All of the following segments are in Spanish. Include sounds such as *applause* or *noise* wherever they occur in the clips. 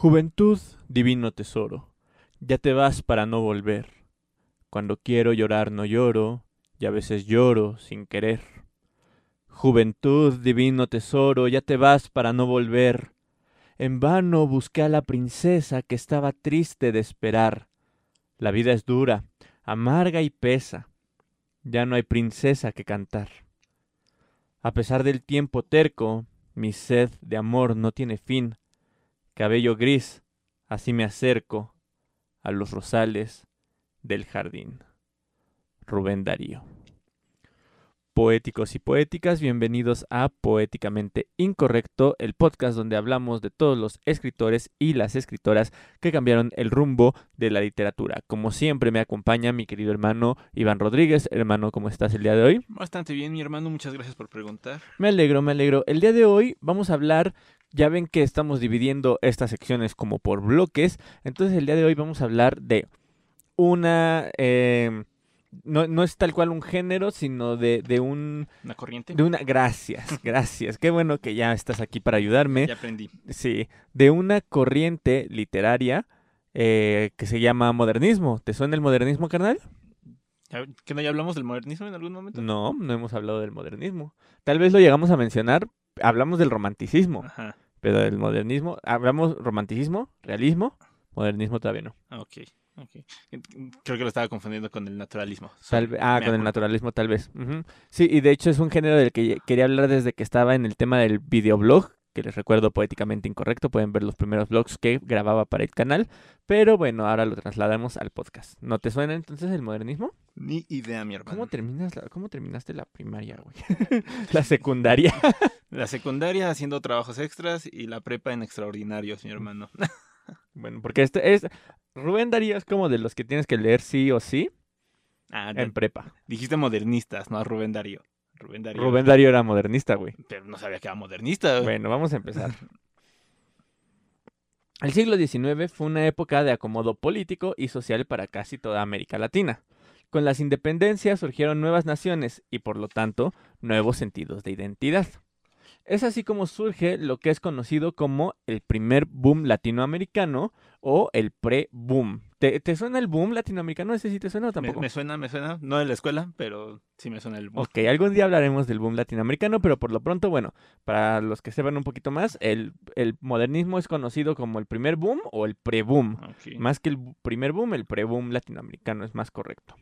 Juventud, divino tesoro, ya te vas para no volver. Cuando quiero llorar no lloro, y a veces lloro sin querer. Juventud, divino tesoro, ya te vas para no volver. En vano busqué a la princesa que estaba triste de esperar. La vida es dura, amarga y pesa. Ya no hay princesa que cantar. A pesar del tiempo terco, mi sed de amor no tiene fin. Cabello gris, así me acerco a los rosales del jardín. Rubén Darío. Poéticos y poéticas, bienvenidos a Poéticamente Incorrecto, el podcast donde hablamos de todos los escritores y las escritoras que cambiaron el rumbo de la literatura. Como siempre me acompaña mi querido hermano Iván Rodríguez. Hermano, ¿cómo estás el día de hoy? Bastante bien, mi hermano, muchas gracias por preguntar. Me alegro, me alegro. El día de hoy vamos a hablar ya ven que estamos dividiendo estas secciones como por bloques. Entonces el día de hoy vamos a hablar de una... Eh, no, no, es tal cual un género, sino de, de un... ¿Una corriente? De una... Gracias, *laughs* gracias. Qué bueno que ya estás aquí para ayudarme. Ya aprendí. Sí, de una corriente literaria eh, que se llama modernismo. ¿Te suena el modernismo, carnal? ¿Que no ya hablamos del modernismo en algún momento? No, no hemos hablado del modernismo. Tal vez lo llegamos a mencionar, hablamos del romanticismo, Ajá. Pero del modernismo, hablamos romanticismo, realismo, modernismo todavía no. Ah, Ok, ok. Creo que lo estaba confundiendo con el naturalismo. Tal ah, me con el acuerdo. naturalismo tal vez. Ujú. Sí, y de hecho es un género del que quería hablar desde que estaba en el tema del videoblog, que les recuerdo poéticamente incorrecto, pueden ver los primeros blogs que grababa para el canal, pero bueno, ahora lo trasladamos al podcast. ¿No te suena entonces el modernismo? Ni idea, mi hermano. ¿Cómo terminas la- cómo terminaste la primaria, güey? *laughs* la secundaria. *laughs* La secundaria haciendo trabajos extras y la prepa en extraordinarios, mi hermano. *laughs* bueno, porque este es Rubén Darío es como de los que tienes que leer sí o sí Ah, en prepa. dijiste modernistas, no a Rubén Darío. Rubén Darío. Rubén Darío era modernista, güey. Pero no sabía que era modernista. Bueno, vamos a empezar. *laughs* El siglo XIX fue una época de acomodo político y social para casi toda América Latina. Con las independencias surgieron nuevas naciones y por lo tanto nuevos sentidos de identidad. Es así como surge lo que es conocido como el primer boom latinoamericano o el pre-boom. ¿Te, te suena el boom latinoamericano? ¿Ese sí te suena o tampoco? me suena, me suena. No de la escuela, pero sí me suena el... Ok, algún día hablaremos del boom latinoamericano, pero por lo pronto, bueno, para los que sepan un poquito más, el, el modernismo es conocido como el primer boom o el pre-boom. Más que el primer boom, el pre-boom latinoamericano es más correcto.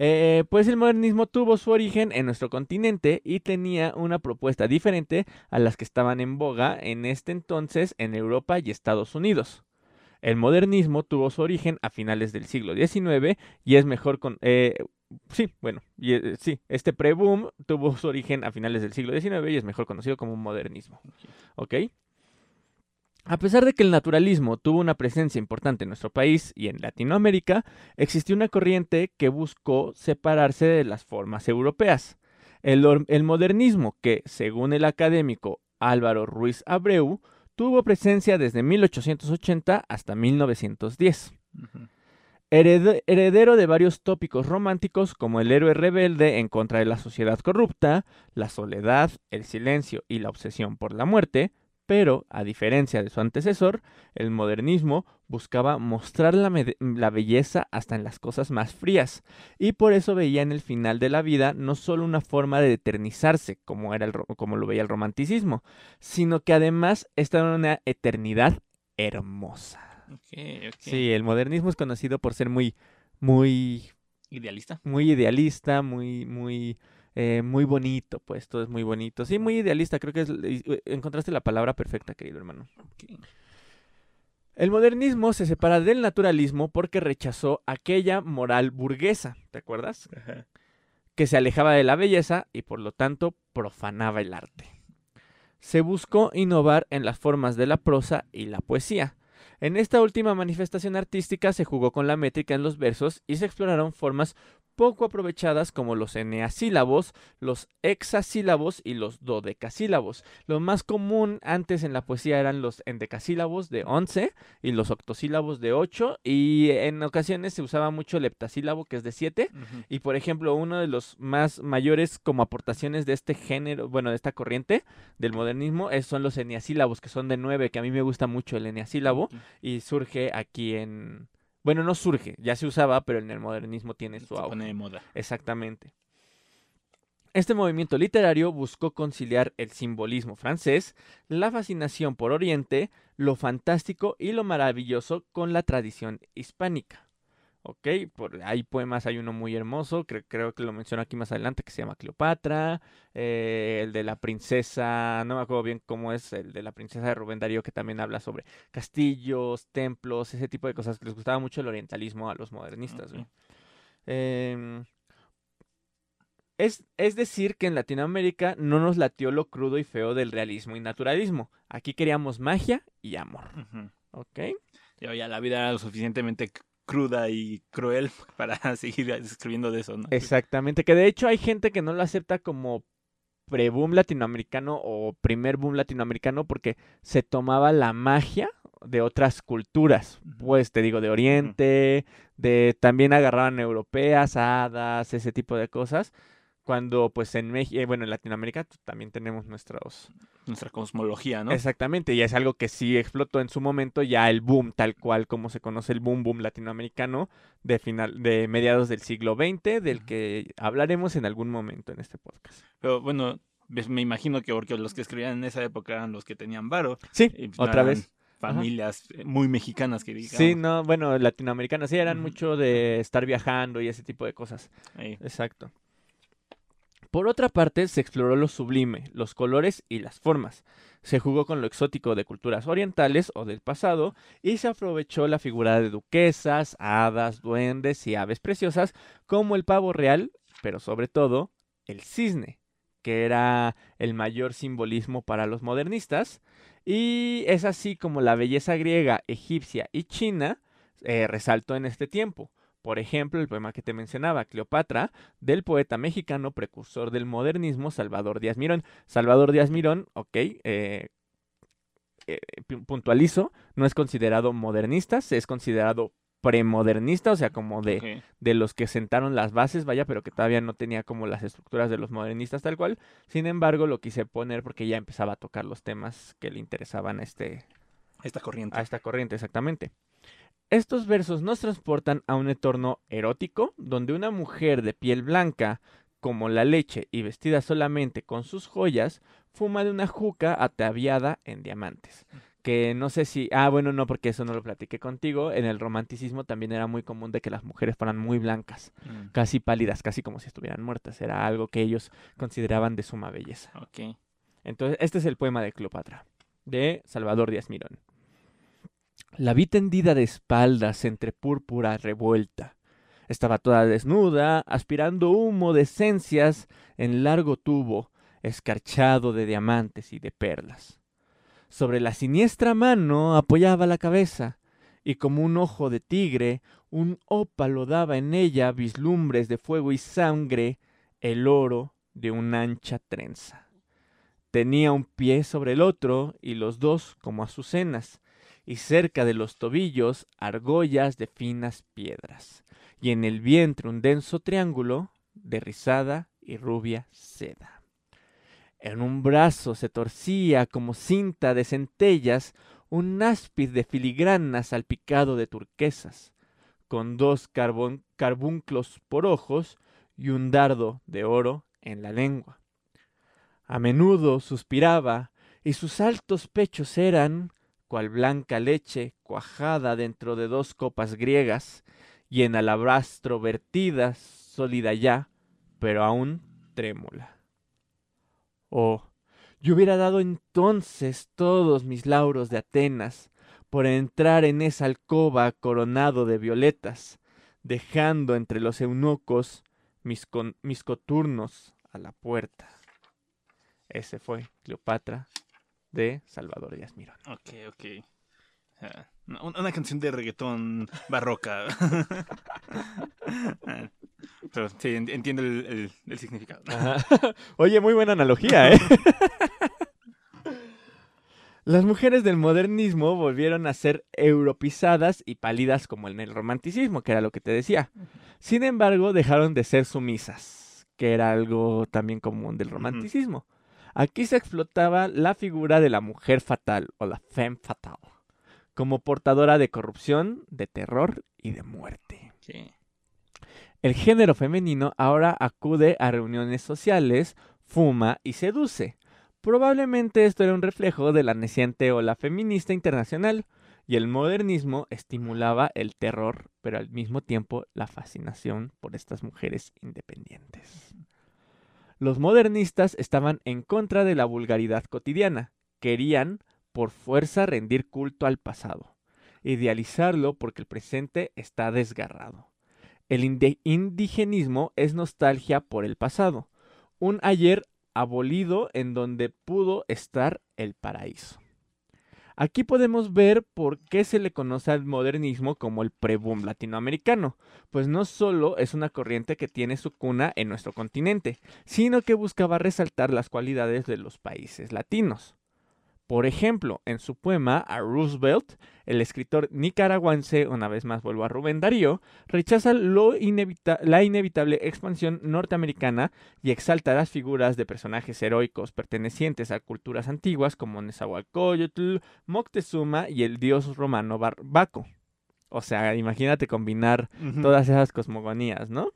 Eh, pues el modernismo tuvo su origen en nuestro continente y tenía una propuesta diferente a las que estaban en boga en este entonces en Europa y Estados Unidos. El modernismo tuvo su origen a finales del siglo XIX y es mejor con... eh, sí, bueno, y, eh, sí, este pre-boom tuvo su origen a finales del siglo XIX y es mejor conocido como modernismo. ¿Ok? A pesar de que el naturalismo tuvo una presencia importante en nuestro país y en Latinoamérica, existió una corriente que buscó separarse de las formas europeas. El, modernismo, que, según el académico Álvaro Ruiz Abreu, tuvo presencia desde 1880 hasta 1910. Ujú. Hered- heredero de varios tópicos románticos como el héroe rebelde en contra de la sociedad corrupta, la soledad, el silencio y la obsesión por la muerte, pero, a diferencia de su antecesor, el modernismo buscaba mostrar la, belleza hasta en las cosas más frías, y por eso veía en el final de la vida no solo una forma de eternizarse, como, era el como lo veía el romanticismo, sino que además esta era una eternidad hermosa. Sí, el modernismo es conocido por ser muy, muy, Idealista. muy idealista, muy, muy, eh, muy bonito, pues todo es muy bonito. Sí, muy idealista, creo que es, eh, encontraste la palabra perfecta, querido hermano. El modernismo se separa del naturalismo porque rechazó aquella moral burguesa, ¿te acuerdas? Ajá. que se alejaba de la belleza y por lo tanto profanaba el arte. Se buscó innovar en las formas de la prosa y la poesía. En esta última manifestación artística se jugó con la métrica en los versos y se exploraron formas poco aprovechadas como los eneasílabos, los hexasílabos y los dodecasílabos. Lo más común antes en la poesía eran los endecasílabos de 11 y los octosílabos de 8 y en ocasiones se usaba mucho el heptasílabo que es de 7 Ujú. y por ejemplo uno de los más mayores como aportaciones de este género, bueno, de esta corriente del modernismo es, son los eneasílabos que son de 9, que a mí me gusta mucho el eneasílabo y surge aquí en... Bueno, no surge, ya se usaba, pero en el modernismo tiene su Se auge. pone de moda. Exactamente. Este movimiento literario buscó conciliar el simbolismo francés, la fascinación por Oriente, lo fantástico y lo maravilloso con la tradición hispánica. ¿Ok? Por, hay poemas, hay uno muy hermoso, cre- creo que lo menciono aquí más adelante, que se llama Cleopatra, eh, el de la princesa, no me acuerdo bien cómo es, el de la princesa de Rubén Darío, que también habla sobre castillos, templos, ese tipo de cosas, que les gustaba mucho el orientalismo a los modernistas. Em, es, es decir, que en Latinoamérica no nos latió lo crudo y feo del realismo y naturalismo. Aquí queríamos magia y amor. Ujú. ¿Ok? Ya, ya la vida era lo suficientemente cruda y cruel *laughs* para seguir escribiendo de eso, ¿no? Exactamente. Que de hecho hay gente que no lo acepta como pre-boom latinoamericano o primer boom latinoamericano porque se tomaba la magia de otras culturas. Pues te digo, de Oriente, de también agarraban europeas, hadas, ese tipo de cosas. Cuando pues en México, bueno, en Latinoamérica también tenemos nuestros Nuestra cosmología, ¿no? Exactamente, y es algo que sí explotó en su momento, ya el boom, tal cual como se conoce el boom boom latinoamericano de final, de mediados del siglo XX, del que hablaremos en algún momento en este podcast. Pero bueno, me imagino que porque los que escribían en esa época eran los que tenían varo. Sí, y pues otra vez. Familias eh, muy mexicanas que digamos. Sí, no, bueno, latinoamericanas, sí, eran mucho de estar viajando y ese tipo de cosas. Ahí. Exacto. Por otra parte, se exploró lo sublime, los colores y las formas. Se jugó con lo exótico de culturas orientales o del pasado y se aprovechó la figura de duquesas, hadas, duendes y aves preciosas como el pavo real, pero sobre todo el cisne, que era el mayor simbolismo para los modernistas. Y es así como la belleza griega, egipcia y china eh, resaltó en este tiempo. Por ejemplo, el poema que te mencionaba, Cleopatra, del poeta mexicano precursor del modernismo, Salvador Díaz Mirón. Salvador Díaz Mirón, ok, eh, eh, pu- puntualizo, no es considerado modernista, se es considerado premodernista, o sea, como de, de los que sentaron las bases, vaya, pero que todavía no tenía como las estructuras de los modernistas tal cual. Sin embargo, lo quise poner porque ya empezaba a tocar los temas que le interesaban a este, Esta corriente. a esta corriente, exactamente. Estos versos nos transportan a un entorno erótico, donde una mujer de piel blanca, como la leche y vestida solamente con sus joyas, fuma de una juca ataviada en diamantes. Que no sé si. Ah, bueno, no, porque eso no lo platiqué contigo. En el romanticismo también era muy común de que las mujeres fueran muy blancas, Mm, casi pálidas, casi como si estuvieran muertas. Era algo que ellos consideraban de suma belleza. Ok. Entonces, este es el poema de Cleopatra, de Salvador Díaz Mirón. La vi tendida de espaldas entre púrpura revuelta. Estaba toda desnuda, aspirando humo de esencias en largo tubo, escarchado de diamantes y de perlas. Sobre la siniestra mano apoyaba la cabeza, y como un ojo de tigre, un ópalo daba en ella vislumbres de fuego y sangre, el oro de una ancha trenza. Tenía un pie sobre el otro y los dos como azucenas, y cerca de los tobillos argollas de finas piedras, y en el vientre un denso triángulo de rizada y rubia seda. En un brazo se torcía como cinta de centellas un áspid de filigrana salpicado de turquesas, con dos carbunclos por ojos y un dardo de oro en la lengua. A menudo suspiraba, y sus altos pechos eran, cual blanca leche cuajada dentro de dos copas griegas, y en alabastro vertida, sólida ya, pero aún trémula. Oh, yo hubiera dado entonces todos mis lauros de Atenas por entrar en esa alcoba coronado de violetas, dejando entre los eunucos mis, mis coturnos a la puerta. Ese fue Cleopatra de Salvador Díaz Mirón. Ok, ok. Ah, una, una canción de reggaetón barroca. *laughs* Ah, Pero sí, en- entiendo el, el- el significado. Ajá. *laughs* Oye, muy buena analogía, ¿eh? *laughs* Las mujeres del modernismo volvieron a ser europeizadas y pálidas como en el romanticismo, que era lo que te decía. Sin embargo, dejaron de ser sumisas, que era algo también común del romanticismo. Aquí se explotaba la figura de la mujer fatal o la femme fatale, como portadora de corrupción, de terror y de muerte. Sí. El género femenino ahora acude a reuniones sociales, fuma y seduce. Probablemente esto era un reflejo de la naciente ola feminista internacional, y el modernismo estimulaba el terror, pero al mismo tiempo la fascinación por estas mujeres independientes. Los modernistas estaban en contra de la vulgaridad cotidiana, querían por fuerza rendir culto al pasado, idealizarlo porque el presente está desgarrado. El indigenismo es nostalgia por el pasado, un ayer abolido en donde pudo estar el paraíso. Aquí podemos ver por qué se le conoce al modernismo como el pre-boom latinoamericano, pues no solo es una corriente que tiene su cuna en nuestro continente, sino que buscaba resaltar las cualidades de los países latinos. Por ejemplo, en su poema a Roosevelt, el escritor nicaragüense, una vez más vuelvo a Rubén Darío, rechaza lo inevita- la inevitable expansión norteamericana y exalta las figuras de personajes heroicos pertenecientes a culturas antiguas como Nezahualcóyotl, Moctezuma y el dios romano Bar- Baco. O sea, imagínate combinar todas esas cosmogonías, ¿no?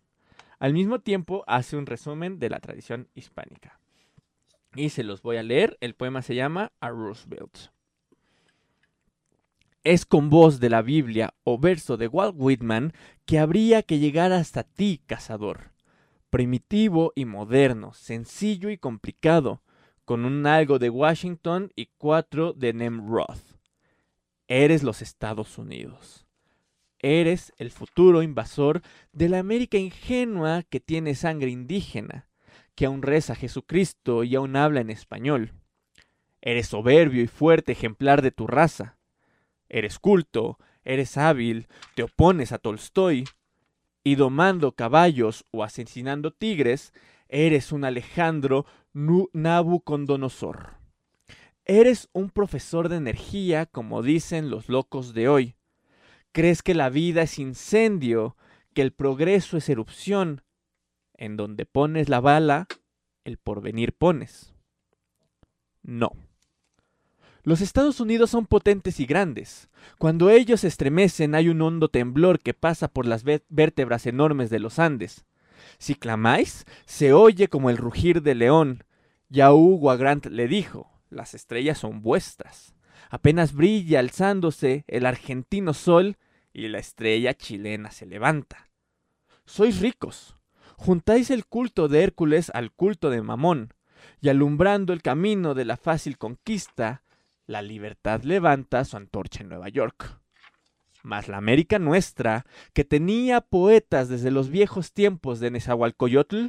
Al mismo tiempo hace un resumen de la tradición hispánica. Y se los voy a leer. El poema se llama A Roosevelt. Es con voz de la Biblia o verso de Walt Whitman que habría que llegar hasta ti, cazador. Primitivo y moderno, sencillo y complicado, con un algo de Washington y cuatro de Nemrod. Eres los Estados Unidos. Eres el futuro invasor de la América ingenua que tiene sangre indígena, que aún reza Jesucristo y aún habla en español. Eres soberbio y fuerte ejemplar de tu raza. Eres culto, eres hábil, te opones a Tolstoy, y domando caballos o asesinando tigres, eres un Alejandro Nabucodonosor. Eres un profesor de energía, como dicen los locos de hoy. Crees que la vida es incendio, que el progreso es erupción. En donde pones la bala, el porvenir pones. No. Los Estados Unidos son potentes y grandes. Cuando ellos se estremecen hay un hondo temblor que pasa por las vé- vértebras enormes de los Andes. Si clamáis, se oye como el rugir del león. Ya Hugo a le dijo, las estrellas son vuestras. Apenas brilla alzándose el argentino sol y la estrella chilena se levanta. Sois ricos. Juntáis el culto de Hércules al culto de Mamón, y alumbrando el camino de la fácil conquista, la libertad levanta su antorcha en Nueva York. Mas la América nuestra, que tenía poetas desde los viejos tiempos de Nezahualcóyotl,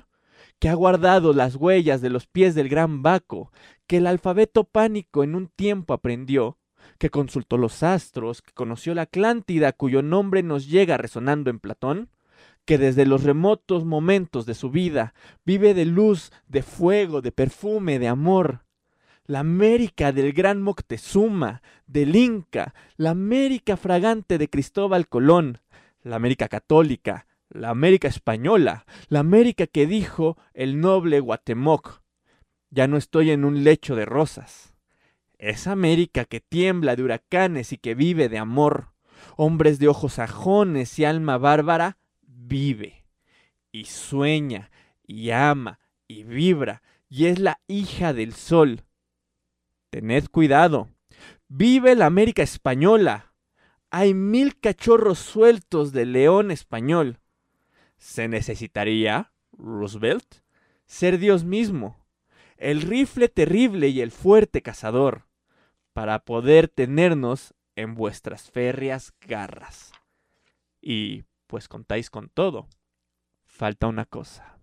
que ha guardado las huellas de los pies del gran Baco, que el alfabeto pánico en un tiempo aprendió, que consultó los astros, que conoció la Atlántida cuyo nombre nos llega resonando en Platón, que desde los remotos momentos de su vida vive de luz, de fuego, de perfume, de amor. La América del gran Moctezuma, del Inca, la América fragante de Cristóbal Colón, la América católica, la América española, la América que dijo el noble Guatemoc. Ya no estoy en un lecho de rosas. Esa América que tiembla de huracanes y que vive de amor. Hombres de ojos sajones y alma bárbara, vive. Y sueña, y ama, y vibra, y es la hija del sol. Tened cuidado. Vive la América española. Hay mil cachorros sueltos de león español. Se necesitaría, Roosevelt, ser Dios mismo, el rifle terrible y el fuerte cazador, para poder tenernos en vuestras férreas garras. Y pues contáis con todo. Falta una cosa.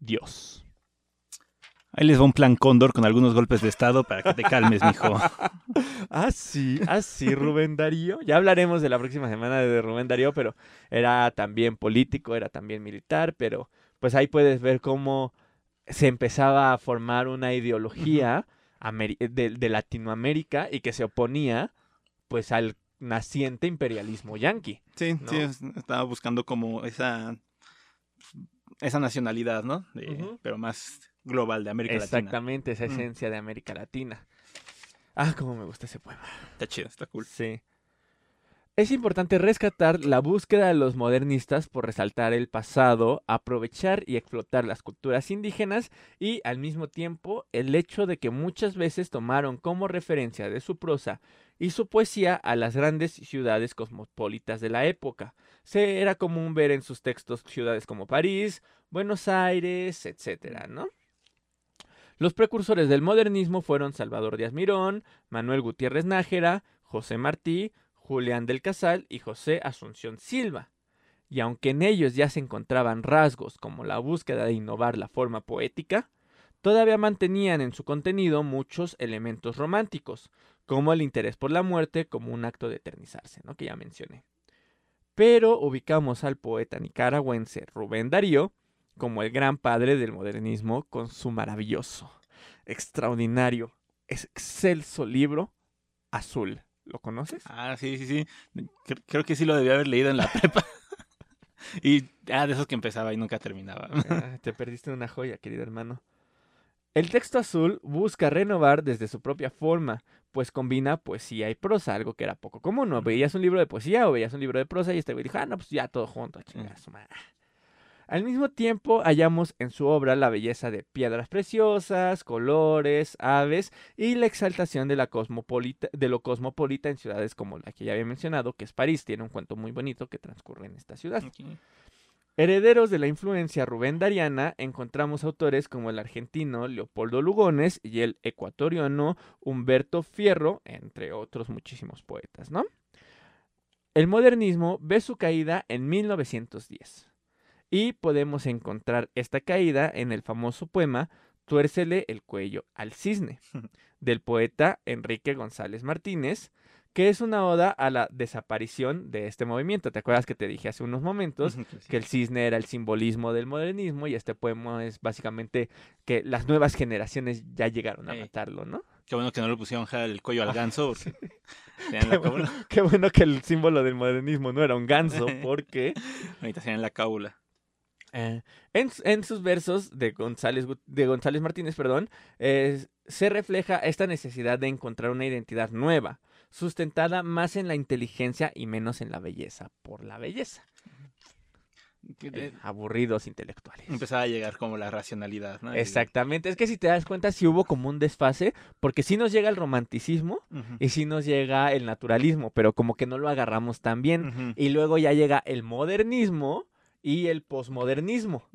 Dios. Ahí les va un plan cóndor con algunos golpes de estado para que te calmes, mijo. *laughs* Ah, sí, ah, Rubén Darío. Ya hablaremos de la próxima semana de Rubén Darío, pero era también político, era también militar, pero pues ahí puedes ver cómo se empezaba a formar una ideología de, de Latinoamérica y que se oponía pues al naciente imperialismo yanqui. Sí, ¿No? sí, es- estaba buscando como esa esa nacionalidad, ¿no? De-. Pero más global de América Latina. Exactamente, esa Mm. esencia de América Latina. Ah, cómo me gusta ese poema. Está chido, está cool. Sí. Es importante rescatar la búsqueda de los modernistas por resaltar el pasado, aprovechar y explotar las culturas indígenas y al mismo tiempo el hecho de que muchas veces tomaron como referencia de su prosa y su poesía a las grandes ciudades cosmopolitas de la época. Se era común ver en sus textos ciudades como París, Buenos Aires, etcétera, ¿no? Los precursores del modernismo fueron Salvador Díaz Mirón, Manuel Gutiérrez Nájera, José Martí, Julián del Casal y José Asunción Silva. Y aunque en ellos ya se encontraban rasgos como la búsqueda de innovar la forma poética, todavía mantenían en su contenido muchos elementos románticos, como el interés por la muerte como un acto de eternizarse, ¿no? que ya mencioné. Pero ubicamos al poeta nicaragüense Rubén Darío como el gran padre del modernismo con su maravilloso, extraordinario, excelso libro Azul. ¿Lo conoces? Ah, sí, sí, sí. Cre- Creo que sí lo debía haber leído en la *laughs* prepa. y ah, de esos que empezaba y nunca terminaba. Ah, te perdiste una joya, querido hermano. El texto azul busca renovar desde su propia forma, pues combina poesía y prosa, algo que era poco común. ¿no? Veías un libro de poesía o veías un libro de prosa y este güey dijo, ah, no, pues ya todo junto, su madre". Al mismo tiempo, hallamos en su obra la belleza de piedras preciosas, colores, aves y la exaltación de, la cosmopolita, de lo cosmopolita en ciudades como la que ya había mencionado, que es París. Tiene un cuento muy bonito que transcurre en esta ciudad. Herederos de la influencia Rubén Dariana, encontramos autores como el argentino Leopoldo Lugones y el ecuatoriano Humberto Fierro, entre otros muchísimos poetas, ¿no? El modernismo ve su caída en 1910 y podemos encontrar esta caída en el famoso poema Tuércele el cuello al cisne, *laughs* del poeta Enrique González Martínez, que es una oda a la desaparición de este movimiento. ¿Te acuerdas que te dije hace unos momentos sí. que el cisne era el simbolismo del modernismo y este poema es básicamente que las nuevas generaciones ya llegaron a matarlo, ¿no? Qué bueno que no le pusieron el cuello al ganso. *laughs* Porque *laughs* Qué la bueno, cábula. qué bueno que el símbolo del modernismo no era un ganso, *laughs* porque Ahorita tenían la cábula. eh, en, en sus versos de González, de González Martínez, perdón, eh, se refleja esta necesidad de encontrar una identidad nueva, sustentada más en la inteligencia y menos en la belleza, por la belleza. Eh, aburridos intelectuales. Empezaba a llegar como la racionalidad, ¿no? Exactamente, es que si te das cuenta, sí hubo como un desfase, porque sí nos llega el romanticismo y sí nos llega el naturalismo, pero como que no lo agarramos tan bien. Y luego ya llega el modernismo y el posmodernismo,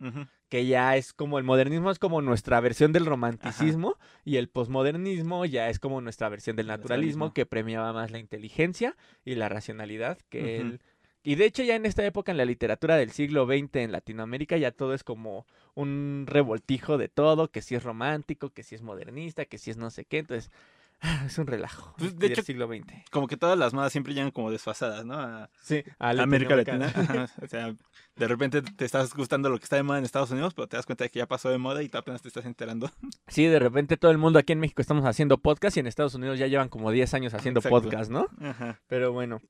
que ya es como el modernismo es como nuestra versión del romanticismo y el posmodernismo ya es como nuestra versión del El naturalismo, naturalismo. que premiaba más la inteligencia y la racionalidad que el... Y de hecho ya en esta época en la literatura del siglo XX en Latinoamérica ya todo es como un revoltijo de todo, que si es romántico, que si es modernista, que si es no sé qué, entonces *laughs* es un relajo Pues, de del hecho, siglo XX. Como que todas las modas siempre llegan como desfasadas, ¿no? A Sí, a América. Latina. *laughs* Ajá, O sea, de repente te estás gustando lo que está de moda en Estados Unidos, pero te das cuenta de que ya pasó de moda y tú apenas te estás enterando. *laughs* Sí, de repente todo el mundo aquí en México estamos haciendo podcast y en Estados Unidos ya llevan como 10 años haciendo Exacto. podcast, ¿no? Ajá. Pero bueno,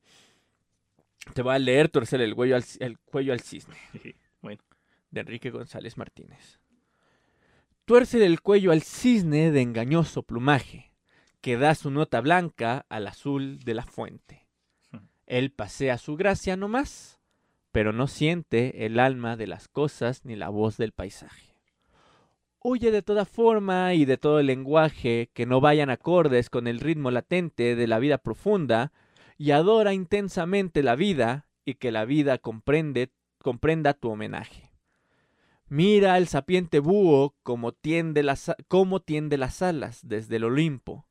te voy a leer Torcer el cuello al, el cuello al cisne, Bueno. de Enrique González Martínez. Tuerce el cuello al cisne de engañoso plumaje, que da su nota blanca al azul de la fuente. Hmm. Él pasea su gracia no más, pero no siente el alma de las cosas ni la voz del paisaje. Huye de toda forma y de todo lenguaje que no vayan acordes con el ritmo latente de la vida profunda, y adora intensamente la vida y que la vida comprende, comprenda tu homenaje. Mira al sapiente búho como tiende, las, como tiende las alas desde el Olimpo.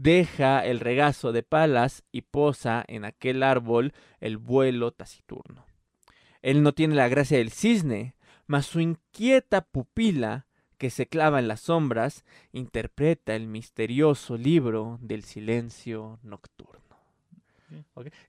Deja el regazo de palas y posa en aquel árbol el vuelo taciturno. Él no tiene la gracia del cisne, mas su inquieta pupila que se clava en las sombras, interpreta el misterioso libro del silencio nocturno.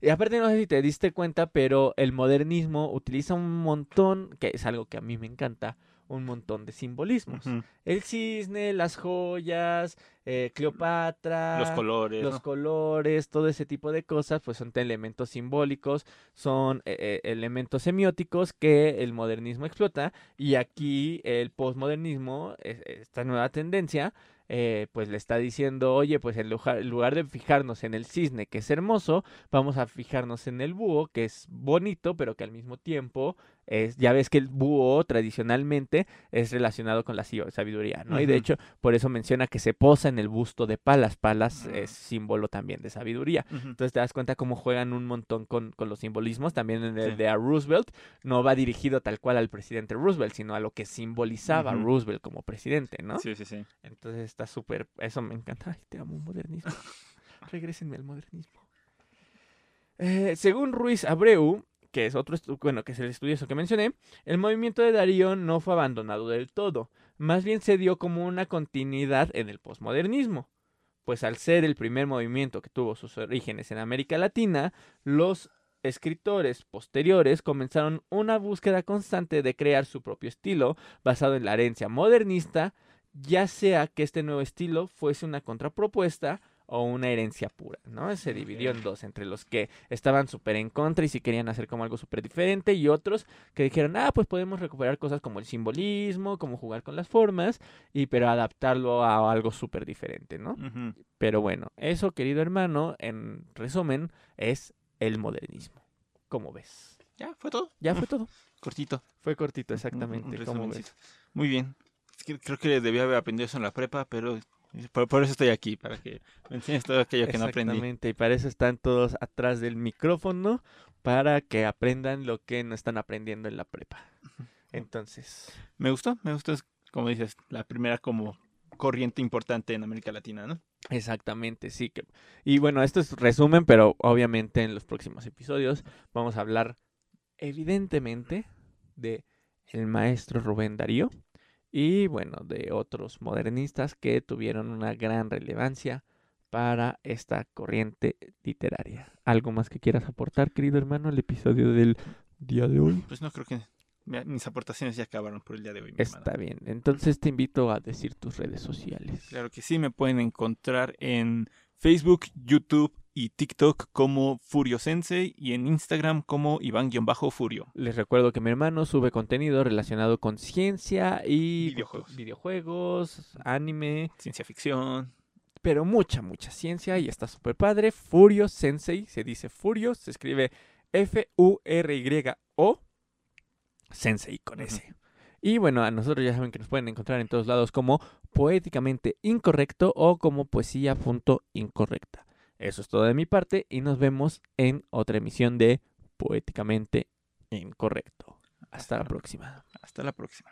Y aparte no sé si te diste cuenta, pero el modernismo utiliza un montón, que es algo que a mí me encanta, un montón de simbolismos. El cisne, las joyas, eh, Cleopatra, Los colores. los ¿no? colores, todo ese tipo de cosas, pues son elementos simbólicos, son eh, eh, elementos semióticos que el modernismo explota y aquí el posmodernismo, es- esta nueva tendencia, eh, pues le está diciendo, oye, pues en lugar, en lugar de fijarnos en el cisne, que es hermoso, vamos a fijarnos en el búho, que es bonito, pero que al mismo tiempo es, ya ves que el búho tradicionalmente es relacionado con la sabiduría, ¿no? Y de hecho, por eso menciona que se posa en el busto de Palas. Palas es símbolo también de sabiduría. Entonces te das cuenta cómo juegan un montón con, con los simbolismos. También en el Sí. de a Roosevelt no va dirigido tal cual al presidente Roosevelt, sino a lo que simbolizaba. Roosevelt como presidente, ¿no? Sí, sí, sí. Entonces está súper, eso me encanta. Ay, te amo, modernismo. *laughs* Regrésenme al modernismo. Eh, según Ruiz Abreu, que es otro, bueno, que es el estudioso que mencioné, el movimiento de Darío no fue abandonado del todo, más bien se dio como una continuidad en el posmodernismo. Pues al ser el primer movimiento que tuvo sus orígenes en América Latina, los escritores posteriores comenzaron una búsqueda constante de crear su propio estilo basado en la herencia modernista, ya sea que este nuevo estilo fuese una contrapropuesta o una herencia pura, ¿no? Se dividió en dos, entre los que estaban súper en contra y si querían hacer como algo súper diferente y otros que dijeron, ah, pues podemos recuperar cosas como el simbolismo, como jugar con las formas, y pero adaptarlo a algo súper diferente, ¿no? Pero bueno, eso, querido hermano, en resumen, es el modernismo. ¿Cómo ves? Ya, fue todo. Ya fue todo. *laughs* Cortito. Fue cortito, Un- un exactamente. ¿Cómo ves? resumencito. Muy bien. Creo que debía haber aprendido eso en la prepa, pero por, por eso estoy aquí, para que me enseñes todo aquello que no aprendí. Exactamente, y para eso están todos atrás del micrófono, para que aprendan lo que no están aprendiendo en la prepa. Entonces, Me gustó, me gustó, es, como dices, la primera como corriente importante en América Latina, ¿no? exactamente, sí que... Y bueno, esto es resumen, pero obviamente en los próximos episodios vamos a hablar evidentemente de el maestro Rubén Darío y bueno, de otros modernistas que tuvieron una gran relevancia para esta corriente literaria. ¿Algo más que quieras aportar, querido hermano, al episodio del día de hoy? Pues no creo que mi- mis aportaciones ya acabaron por el día de hoy. mi. Está bien, entonces te invito a decir tus redes sociales. Claro que sí, me pueden encontrar en Facebook, YouTube y TikTok como Furio Sensei y en Instagram como Iván-Furio. Les recuerdo que mi hermano sube contenido relacionado con ciencia y Videojuegos. videojuegos, anime, Ciencia ficción. pero mucha, mucha ciencia y está súper padre. Furio Sensei, se dice Furio, se escribe F-U-R-Y-O, Sensei con. S. Y bueno, a nosotros ya saben que nos pueden encontrar en todos lados como poéticamente incorrecto o como poesía.incorrecta. Eso es todo de mi parte y nos vemos en otra emisión de Poéticamente Incorrecto. Hasta la próxima. Hasta la próxima.